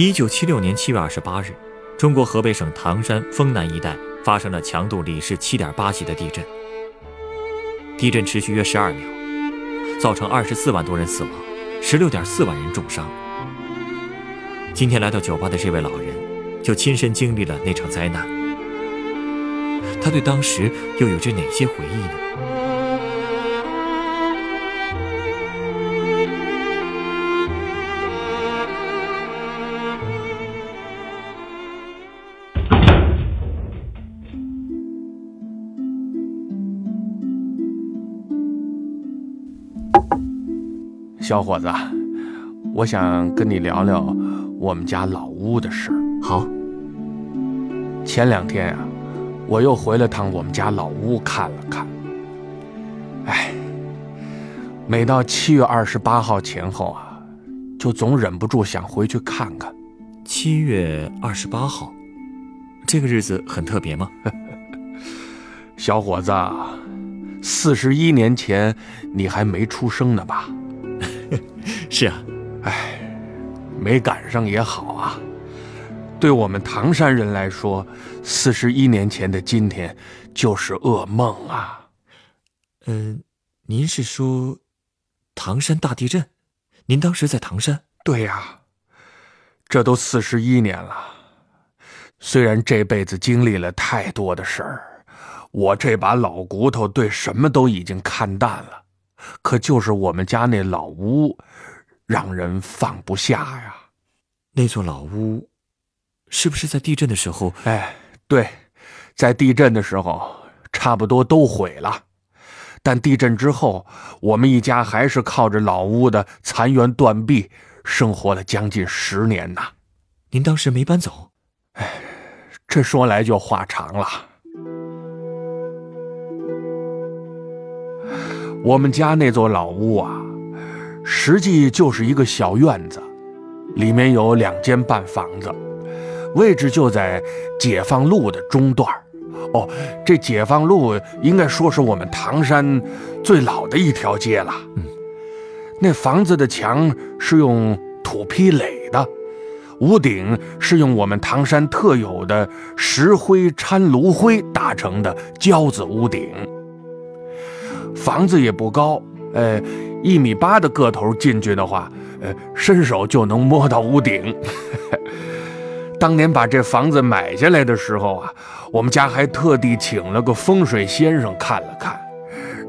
一九七六年七月二十八日，中国河北省唐山丰南一带发生了强度里氏七点八级的地震。地震持续约十二秒，造成二十四万多人死亡，十六点四万人重伤。今天来到酒吧的这位老人，就亲身经历了那场灾难。他对当时又有着哪些回忆呢？小伙子，我想跟你聊聊我们家老屋的事儿。好，前两天啊，我又回了趟我们家老屋看了看。哎，每到七月二十八号前后啊，就总忍不住想回去看看。七月二十八号，这个日子很特别吗？小伙子，四十一年前你还没出生呢吧？是啊，哎，没赶上也好啊。对我们唐山人来说，四十一年前的今天就是噩梦啊。嗯，您是说唐山大地震？您当时在唐山？对呀，这都四十一年了。虽然这辈子经历了太多的事儿，我这把老骨头对什么都已经看淡了。可就是我们家那老屋，让人放不下呀。那座老屋，是不是在地震的时候？哎，对，在地震的时候，差不多都毁了。但地震之后，我们一家还是靠着老屋的残垣断壁生活了将近十年呐。您当时没搬走？哎，这说来就话长了。我们家那座老屋啊，实际就是一个小院子，里面有两间半房子，位置就在解放路的中段哦，这解放路应该说是我们唐山最老的一条街了。嗯，那房子的墙是用土坯垒的，屋顶是用我们唐山特有的石灰掺炉灰打成的胶子屋顶。房子也不高，呃，一米八的个头进去的话，呃，伸手就能摸到屋顶。当年把这房子买下来的时候啊，我们家还特地请了个风水先生看了看，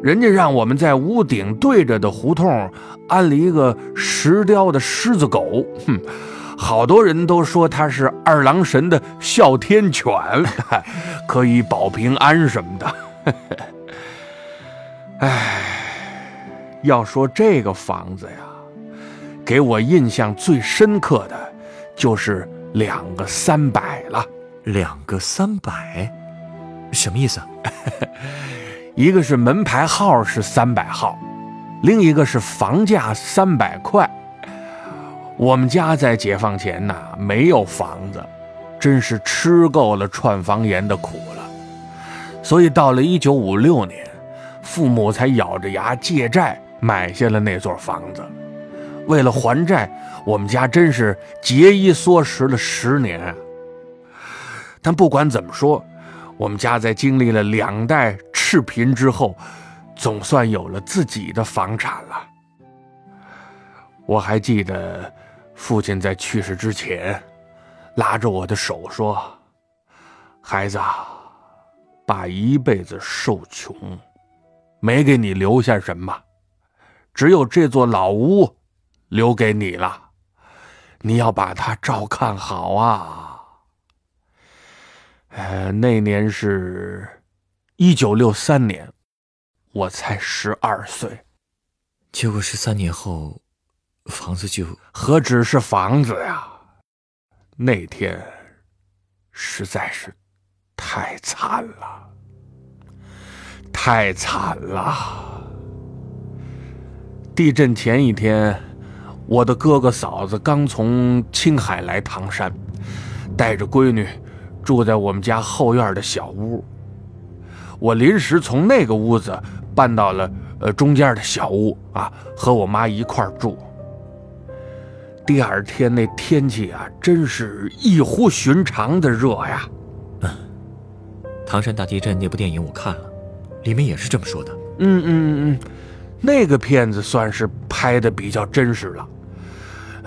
人家让我们在屋顶对着的胡同安了一个石雕的狮子狗，哼，好多人都说它是二郎神的哮天犬，可以保平安什么的。唉，要说这个房子呀，给我印象最深刻的，就是两个三百了。两个三百，什么意思？一个是门牌号是三百号，另一个是房价三百块。我们家在解放前呐，没有房子，真是吃够了串房檐的苦了。所以到了一九五六年。父母才咬着牙借债买下了那座房子，为了还债，我们家真是节衣缩食了十年。但不管怎么说，我们家在经历了两代赤贫之后，总算有了自己的房产了。我还记得，父亲在去世之前，拉着我的手说：“孩子，爸一辈子受穷。”没给你留下什么，只有这座老屋留给你了，你要把它照看好啊。呃，那年是一九六三年，我才十二岁。结果十三年后，房子就何止是房子呀？那天实在是太惨了，太惨了。地震前一天，我的哥哥嫂子刚从青海来唐山，带着闺女住在我们家后院的小屋。我临时从那个屋子搬到了呃中间的小屋啊，和我妈一块住。第二天那天气啊，真是异乎寻常的热呀。嗯，唐山大地震那部电影我看了，里面也是这么说的。嗯嗯嗯，那个片子算是拍的比较真实了。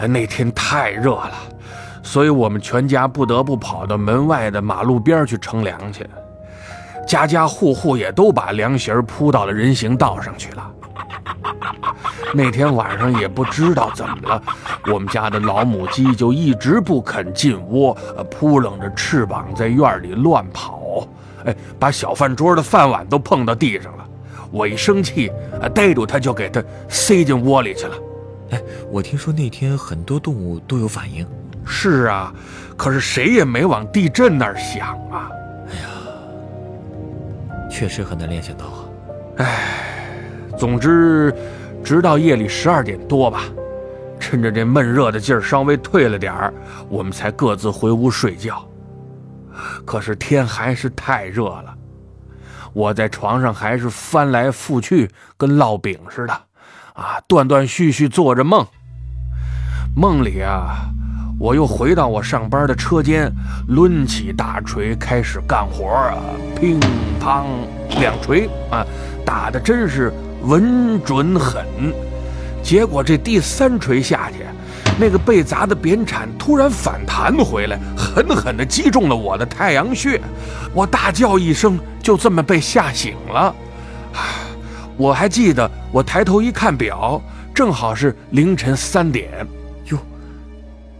那天太热了，所以我们全家不得不跑到门外的马路边去乘凉去。家家户户也都把凉席铺到了人行道上去了。那天晚上也不知道怎么了，我们家的老母鸡就一直不肯进窝，扑棱着翅膀在院里乱跑，哎，把小饭桌的饭碗都碰到地上了。我一生气，逮住它就给它塞进窝里去了。哎，我听说那天很多动物都有反应。是啊，可是谁也没往地震那儿想啊。哎呀，确实很难联想到啊。哎，总之。直到夜里十二点多吧，趁着这闷热的劲儿稍微退了点儿，我们才各自回屋睡觉。可是天还是太热了，我在床上还是翻来覆去，跟烙饼似的，啊，断断续续做着梦。梦里啊，我又回到我上班的车间，抡起大锤开始干活啊，乒乓两锤啊，打的真是。稳准狠，结果这第三锤下去，那个被砸的扁铲突然反弹回来，狠狠地击中了我的太阳穴，我大叫一声，就这么被吓醒了。我还记得，我抬头一看表，正好是凌晨三点。哟，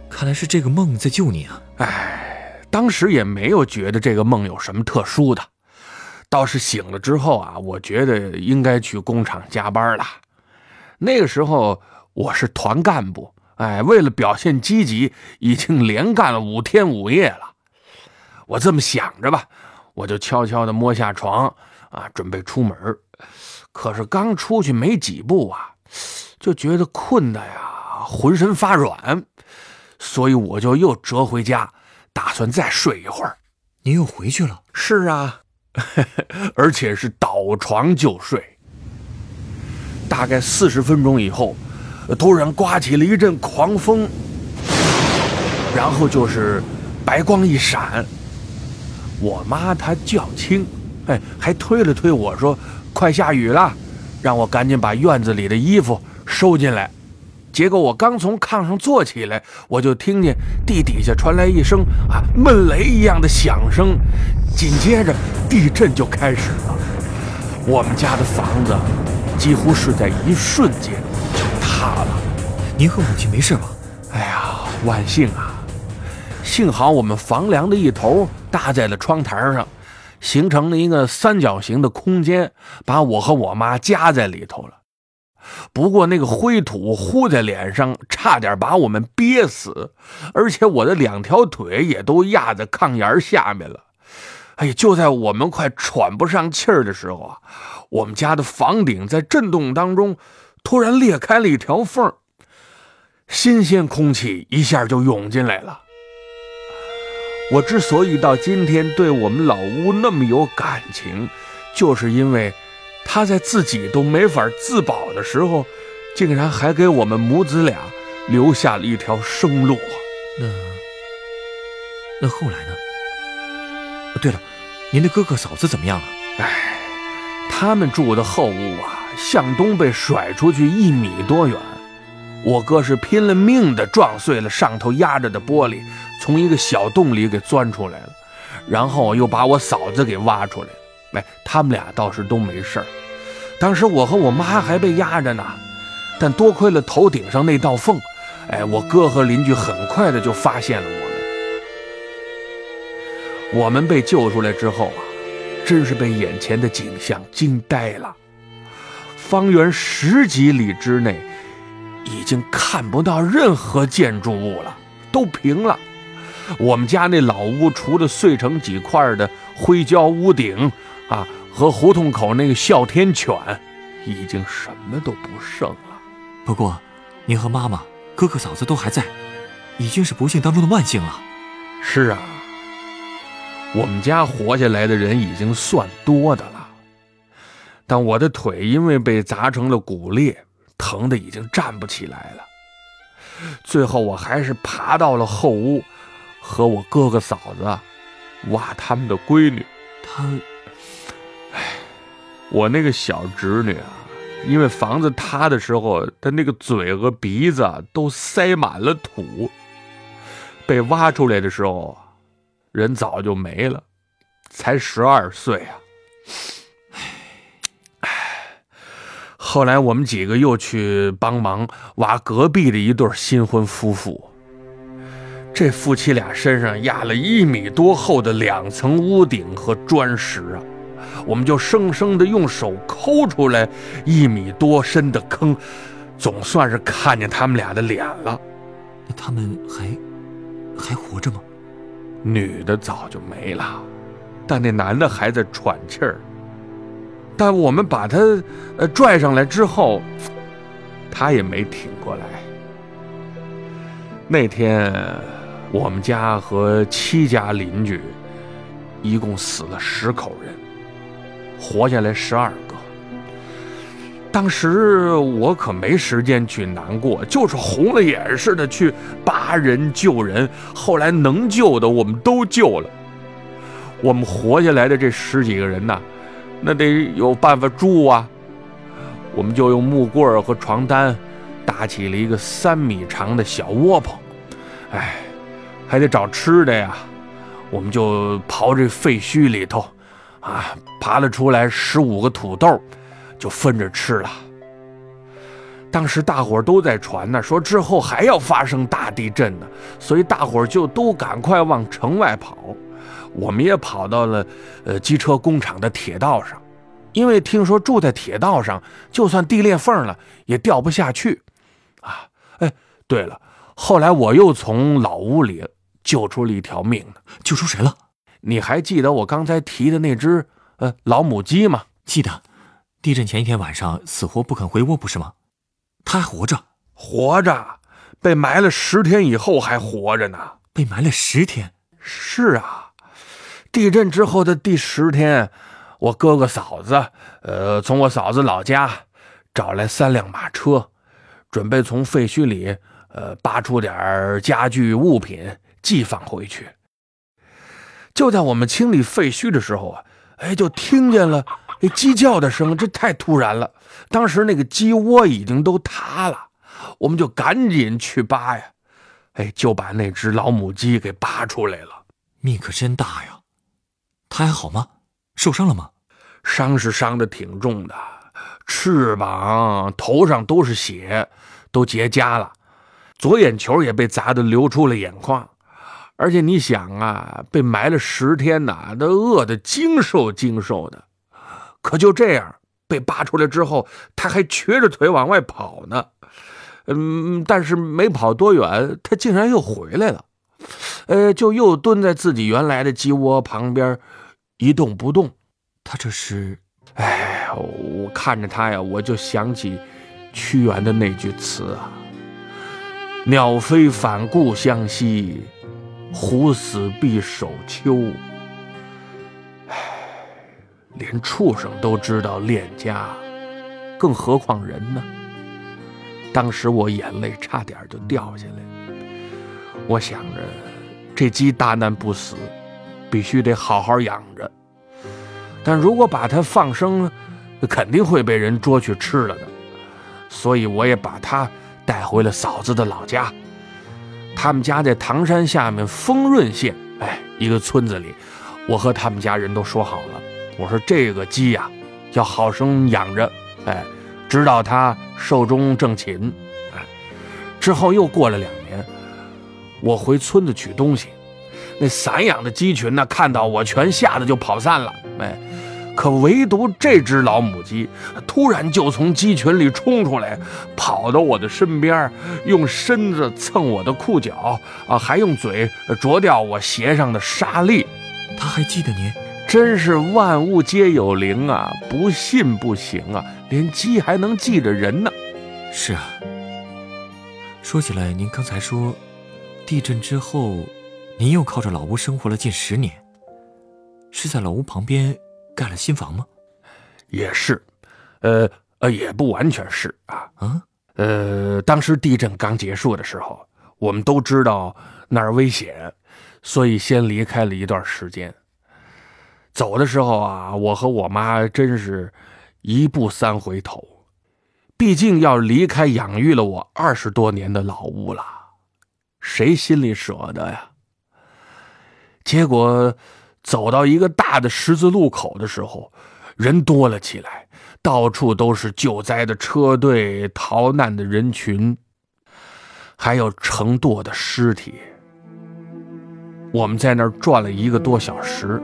看来是这个梦在救你啊！哎，当时也没有觉得这个梦有什么特殊的。倒是醒了之后啊，我觉得应该去工厂加班了。那个时候我是团干部，哎，为了表现积极，已经连干了五天五夜了。我这么想着吧，我就悄悄地摸下床啊，准备出门。可是刚出去没几步啊，就觉得困的呀，浑身发软，所以我就又折回家，打算再睡一会儿。您又回去了？是啊。而且是倒床就睡。大概四十分钟以后，突然刮起了一阵狂风，然后就是白光一闪。我妈她较轻，哎，还推了推我说：“快下雨了，让我赶紧把院子里的衣服收进来。”结果我刚从炕上坐起来，我就听见地底下传来一声啊闷雷一样的响声，紧接着地震就开始了。我们家的房子几乎是在一瞬间怕了。您和母亲没事吧？哎呀，万幸啊！幸好我们房梁的一头搭在了窗台上，形成了一个三角形的空间，把我和我妈夹在里头了。不过那个灰土呼在脸上，差点把我们憋死，而且我的两条腿也都压在炕沿下面了。哎，就在我们快喘不上气儿的时候啊，我们家的房顶在震动当中突然裂开了一条缝，新鲜空气一下就涌进来了。我之所以到今天对我们老屋那么有感情，就是因为。他在自己都没法自保的时候，竟然还给我们母子俩留下了一条生路。那那后来呢？对了，您的哥哥嫂子怎么样了？哎，他们住的后屋啊，向东被甩出去一米多远。我哥是拼了命的撞碎了上头压着的玻璃，从一个小洞里给钻出来了，然后又把我嫂子给挖出来了。哎，他们俩倒是都没事儿。当时我和我妈还被压着呢，但多亏了头顶上那道缝，哎，我哥和邻居很快的就发现了我们。我们被救出来之后啊，真是被眼前的景象惊呆了。方圆十几里之内，已经看不到任何建筑物了，都平了。我们家那老屋除了碎成几块的灰胶屋顶啊，和胡同口那个哮天犬，已经什么都不剩了。不过，您和妈妈、哥哥、嫂子都还在，已经是不幸当中的万幸了。是啊，我们家活下来的人已经算多的了，但我的腿因为被砸成了骨裂，疼得已经站不起来了。最后，我还是爬到了后屋，和我哥哥嫂子挖他们的闺女。我那个小侄女啊，因为房子塌的时候，她那个嘴和鼻子都塞满了土，被挖出来的时候，人早就没了，才十二岁啊。后来我们几个又去帮忙挖隔壁的一对新婚夫妇，这夫妻俩身上压了一米多厚的两层屋顶和砖石啊，我们就生生的用手抠出来一米多深的坑，总算是看见他们俩的脸了。那他们还还活着吗？女的早就没了，但那男的还在喘气儿。但我们把他呃拽上来之后，他也没挺过来。那天我们家和七家邻居一共死了十口人，活下来十二个。当时我可没时间去难过，就是红了眼似的去扒人救人。后来能救的我们都救了。我们活下来的这十几个人呢。那得有办法住啊！我们就用木棍和床单搭起了一个三米长的小窝棚。哎，还得找吃的呀！我们就刨这废墟里头，啊，爬了出来十五个土豆，就分着吃了。当时大伙都在传呢，说之后还要发生大地震呢，所以大伙就都赶快往城外跑。我们也跑到了，呃，机车工厂的铁道上，因为听说住在铁道上，就算地裂缝了也掉不下去，啊，哎，对了，后来我又从老屋里救出了一条命呢，救出谁了？你还记得我刚才提的那只呃老母鸡吗？记得，地震前一天晚上死活不肯回窝，不是吗？它还活着，活着，被埋了十天以后还活着呢。被埋了十天？是啊。地震之后的第十天，我哥哥嫂子，呃，从我嫂子老家找来三辆马车，准备从废墟里，呃，扒出点家具物品寄放回去。就在我们清理废墟的时候啊，哎，就听见了那鸡叫的声，这太突然了。当时那个鸡窝已经都塌了，我们就赶紧去扒呀，哎，就把那只老母鸡给扒出来了。命可真大呀！他还好吗？受伤了吗？伤是伤的挺重的，翅膀、头上都是血，都结痂了。左眼球也被砸得流出了眼眶。而且你想啊，被埋了十天呐，都饿得精瘦精瘦的。可就这样被扒出来之后，他还瘸着腿往外跑呢。嗯，但是没跑多远，他竟然又回来了。呃，就又蹲在自己原来的鸡窝旁边。一动不动，他这是……哎，我看着他呀，我就想起屈原的那句词啊：“鸟飞返故乡兮，虎死必守丘。”哎，连畜生都知道恋家，更何况人呢？当时我眼泪差点就掉下来。我想着，这鸡大难不死。必须得好好养着，但如果把它放生，肯定会被人捉去吃了的。所以我也把它带回了嫂子的老家。他们家在唐山下面丰润县，哎，一个村子里。我和他们家人都说好了，我说这个鸡呀，要好生养着，哎，直到它寿终正寝。哎，之后又过了两，我回村子取东西。那散养的鸡群呢？看到我全吓得就跑散了。哎，可唯独这只老母鸡突然就从鸡群里冲出来，跑到我的身边，用身子蹭我的裤脚，啊，还用嘴啄掉我鞋上的沙粒。他还记得您，真是万物皆有灵啊！不信不行啊，连鸡还能记着人呢。是啊。说起来，您刚才说，地震之后，您又靠着老屋生活了近十年，是在老屋旁边盖了新房吗？也是，呃呃，也不完全是啊。啊，呃，当时地震刚结束的时候，我们都知道那儿危险，所以先离开了一段时间。走的时候啊，我和我妈真是一步三回头。毕竟要离开养育了我二十多年的老屋了，谁心里舍得呀？结果走到一个大的十字路口的时候，人多了起来，到处都是救灾的车队、逃难的人群，还有成垛的尸体。我们在那儿转了一个多小时，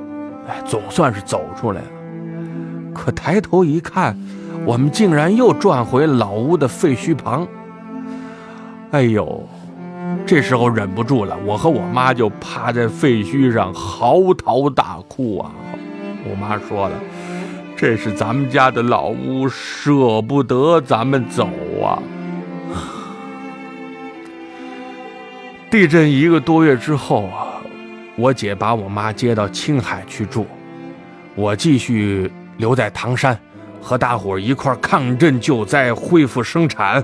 哎，总算是走出来了。可抬头一看。我们竟然又转回老屋的废墟旁。哎呦，这时候忍不住了，我和我妈就趴在废墟上嚎啕大哭啊！我妈说了：“这是咱们家的老屋，舍不得咱们走啊！”地震一个多月之后啊，我姐把我妈接到青海去住，我继续留在唐山。和大伙一块抗震救灾、恢复生产。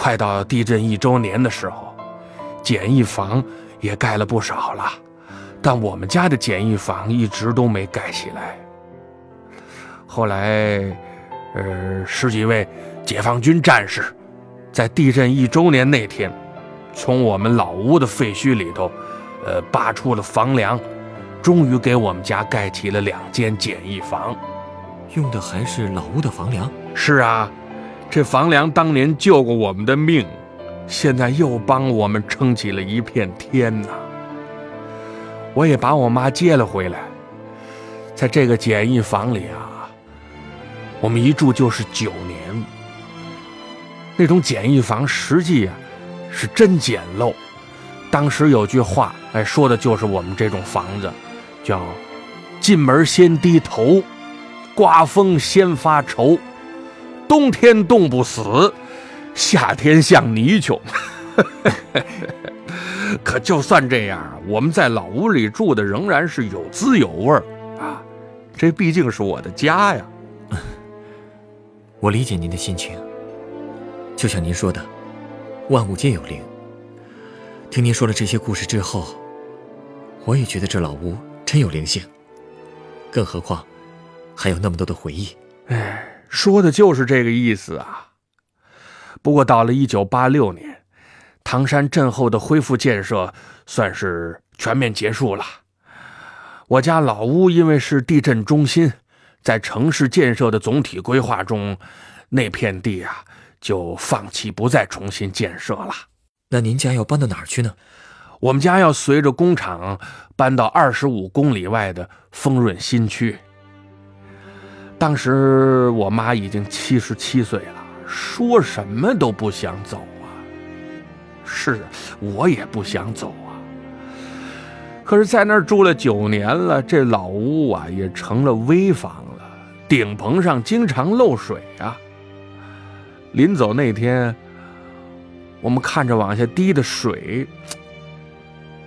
快到地震一周年的时候，简易房也盖了不少了，但我们家的简易房一直都没盖起来。后来，呃，十几位解放军战士在地震一周年那天，从我们老屋的废墟里头，呃，扒出了房梁，终于给我们家盖起了两间简易房。用的还是老屋的房梁。是啊，这房梁当年救过我们的命，现在又帮我们撑起了一片天呐。我也把我妈接了回来，在这个简易房里啊，我们一住就是九年。那种简易房实际啊是真简陋。当时有句话，哎，说的就是我们这种房子，叫“进门先低头”。刮风先发愁，冬天冻不死，夏天像泥鳅。可就算这样，我们在老屋里住的仍然是有滋有味儿啊！这毕竟是我的家呀。我理解您的心情，就像您说的，万物皆有灵。听您说了这些故事之后，我也觉得这老屋真有灵性。更何况。还有那么多的回忆，哎，说的就是这个意思啊。不过到了一九八六年，唐山震后的恢复建设算是全面结束了。我家老屋因为是地震中心，在城市建设的总体规划中，那片地啊就放弃不再重新建设了。那您家要搬到哪儿去呢？我们家要随着工厂搬到二十五公里外的丰润新区。当时我妈已经七十七岁了，说什么都不想走啊。是，我也不想走啊。可是，在那儿住了九年了，这老屋啊也成了危房了，顶棚上经常漏水啊。临走那天，我们看着往下滴的水，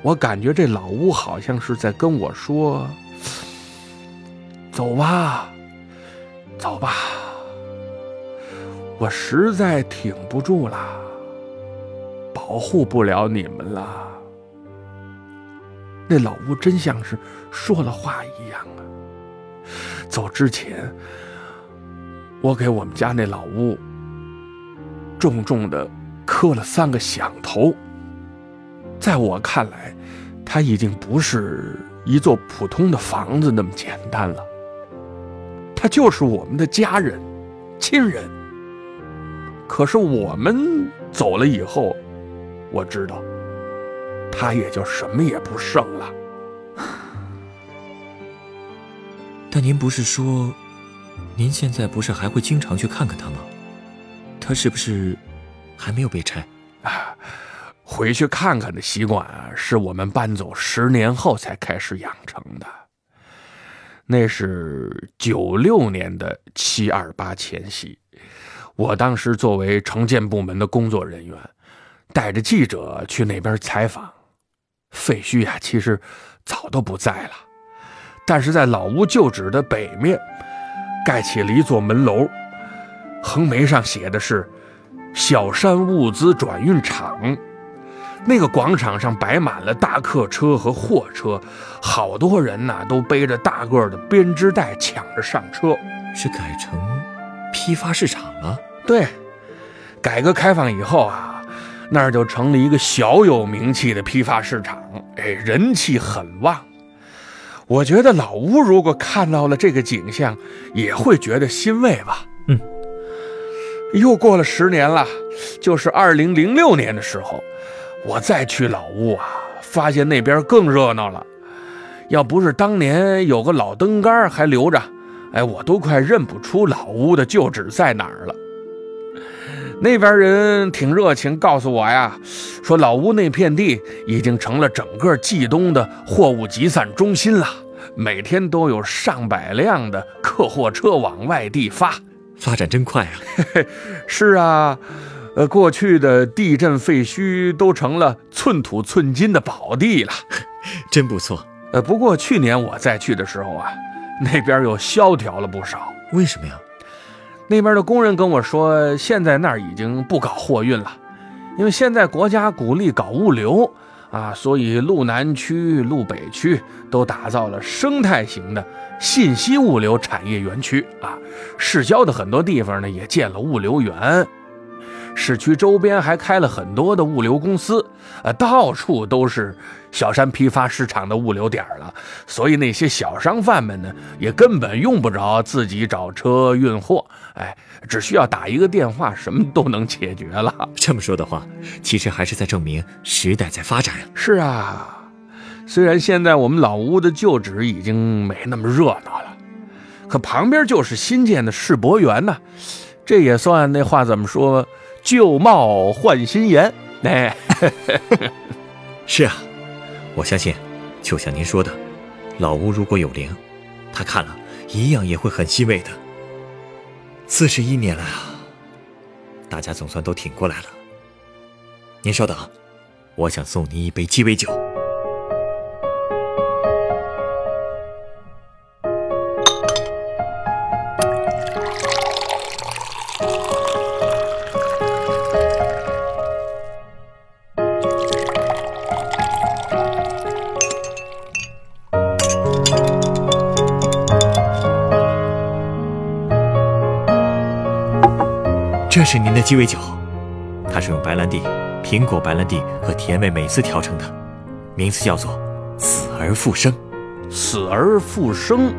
我感觉这老屋好像是在跟我说：“走吧。”走吧，我实在挺不住了，保护不了你们了。那老屋真像是说了话一样啊！走之前，我给我们家那老屋重重的磕了三个响头。在我看来，它已经不是一座普通的房子那么简单了。他就是我们的家人、亲人。可是我们走了以后，我知道，他也就什么也不剩了。但 但您不是说，您现在不是还会经常去看看他吗？他是不是还没有被拆？啊，回去看看的习惯啊，是我们搬走十年后才开始养成的。那是九六年的七二八前夕，我当时作为城建部门的工作人员，带着记者去那边采访。废墟呀，其实早都不在了。但是在老屋旧址的北面，盖起了一座门楼，横眉上写的是“小山物资转运厂”。那个广场上摆满了大客车和货车，好多人呐都背着大个的编织袋抢着上车。是改成批发市场了？对，改革开放以后啊，那儿就成了一个小有名气的批发市场，哎，人气很旺。我觉得老吴如果看到了这个景象，也会觉得欣慰吧。嗯，又过了十年了，就是二零零六年的时候，我再去老屋啊，发现那边更热闹了。要不是当年有个老灯杆还留着，哎，我都快认不出老屋的旧址在哪儿了。那边人挺热情，告诉我呀，说老屋那片地已经成了整个冀东的货物集散中心了，每天都有上百辆的客货车往外地发，发展真快啊！是啊，呃，过去的地震废墟都成了寸土寸金的宝地了，真不错。呃，不过去年我再去的时候啊，那边又萧条了不少。为什么呀？那边的工人跟我说，现在那儿已经不搞货运了，因为现在国家鼓励搞物流啊，所以路南区、路北区都打造了生态型的信息物流产业园区啊。市郊的很多地方呢，也建了物流园。市区周边还开了很多的物流公司，呃，到处都是小山批发市场的物流点了，所以那些小商贩们呢，也根本用不着自己找车运货，哎，只需要打一个电话，什么都能解决了。这么说的话，其实还是在证明时代在发展呀。是啊，虽然现在我们老屋的旧址已经没那么热闹了，可旁边就是新建的世博园呢，这也算那话怎么说？旧貌换新颜，哎，是啊，我相信，就像您说的，老屋如果有灵，他看了一样也会很欣慰的。四十一年了啊，大家总算都挺过来了。您稍等，我想送您一杯鸡尾酒。的鸡尾酒，它是用白兰地、苹果白兰地和甜味美思调成的，名字叫做“死而复生”。死而复生，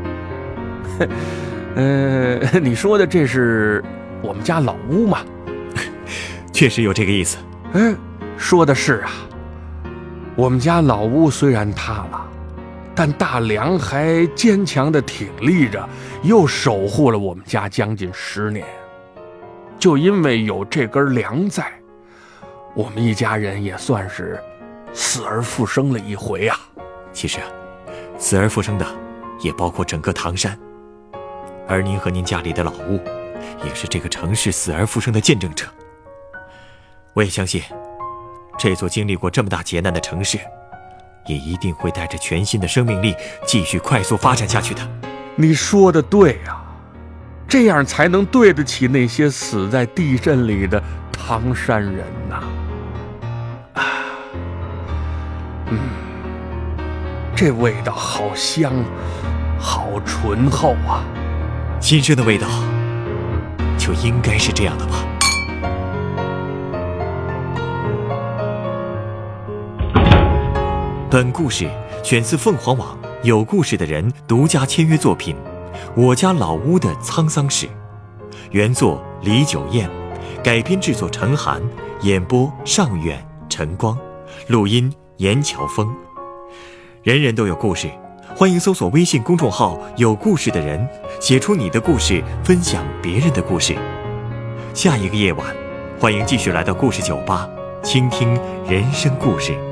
呃，你说的这是我们家老屋吗？确实有这个意思。哎，说的是啊，我们家老屋虽然塌了，但大梁还坚强的挺立着，又守护了我们家将近十年。就因为有这根梁在，我们一家人也算是死而复生了一回啊。其实啊，死而复生的也包括整个唐山，而您和您家里的老屋，也是这个城市死而复生的见证者。我也相信，这座经历过这么大劫难的城市，也一定会带着全新的生命力继续快速发展下去的。你说的对呀。这样才能对得起那些死在地震里的唐山人呐！啊，嗯，这味道好香，好醇厚啊！新生的味道，就应该是这样的吧？本故事选自凤凰网有故事的人独家签约作品。我家老屋的沧桑史，原作李九燕，改编制作陈寒，演播尚远、晨光，录音严乔峰。人人都有故事，欢迎搜索微信公众号“有故事的人”，写出你的故事，分享别人的故事。下一个夜晚，欢迎继续来到故事酒吧，倾听人生故事。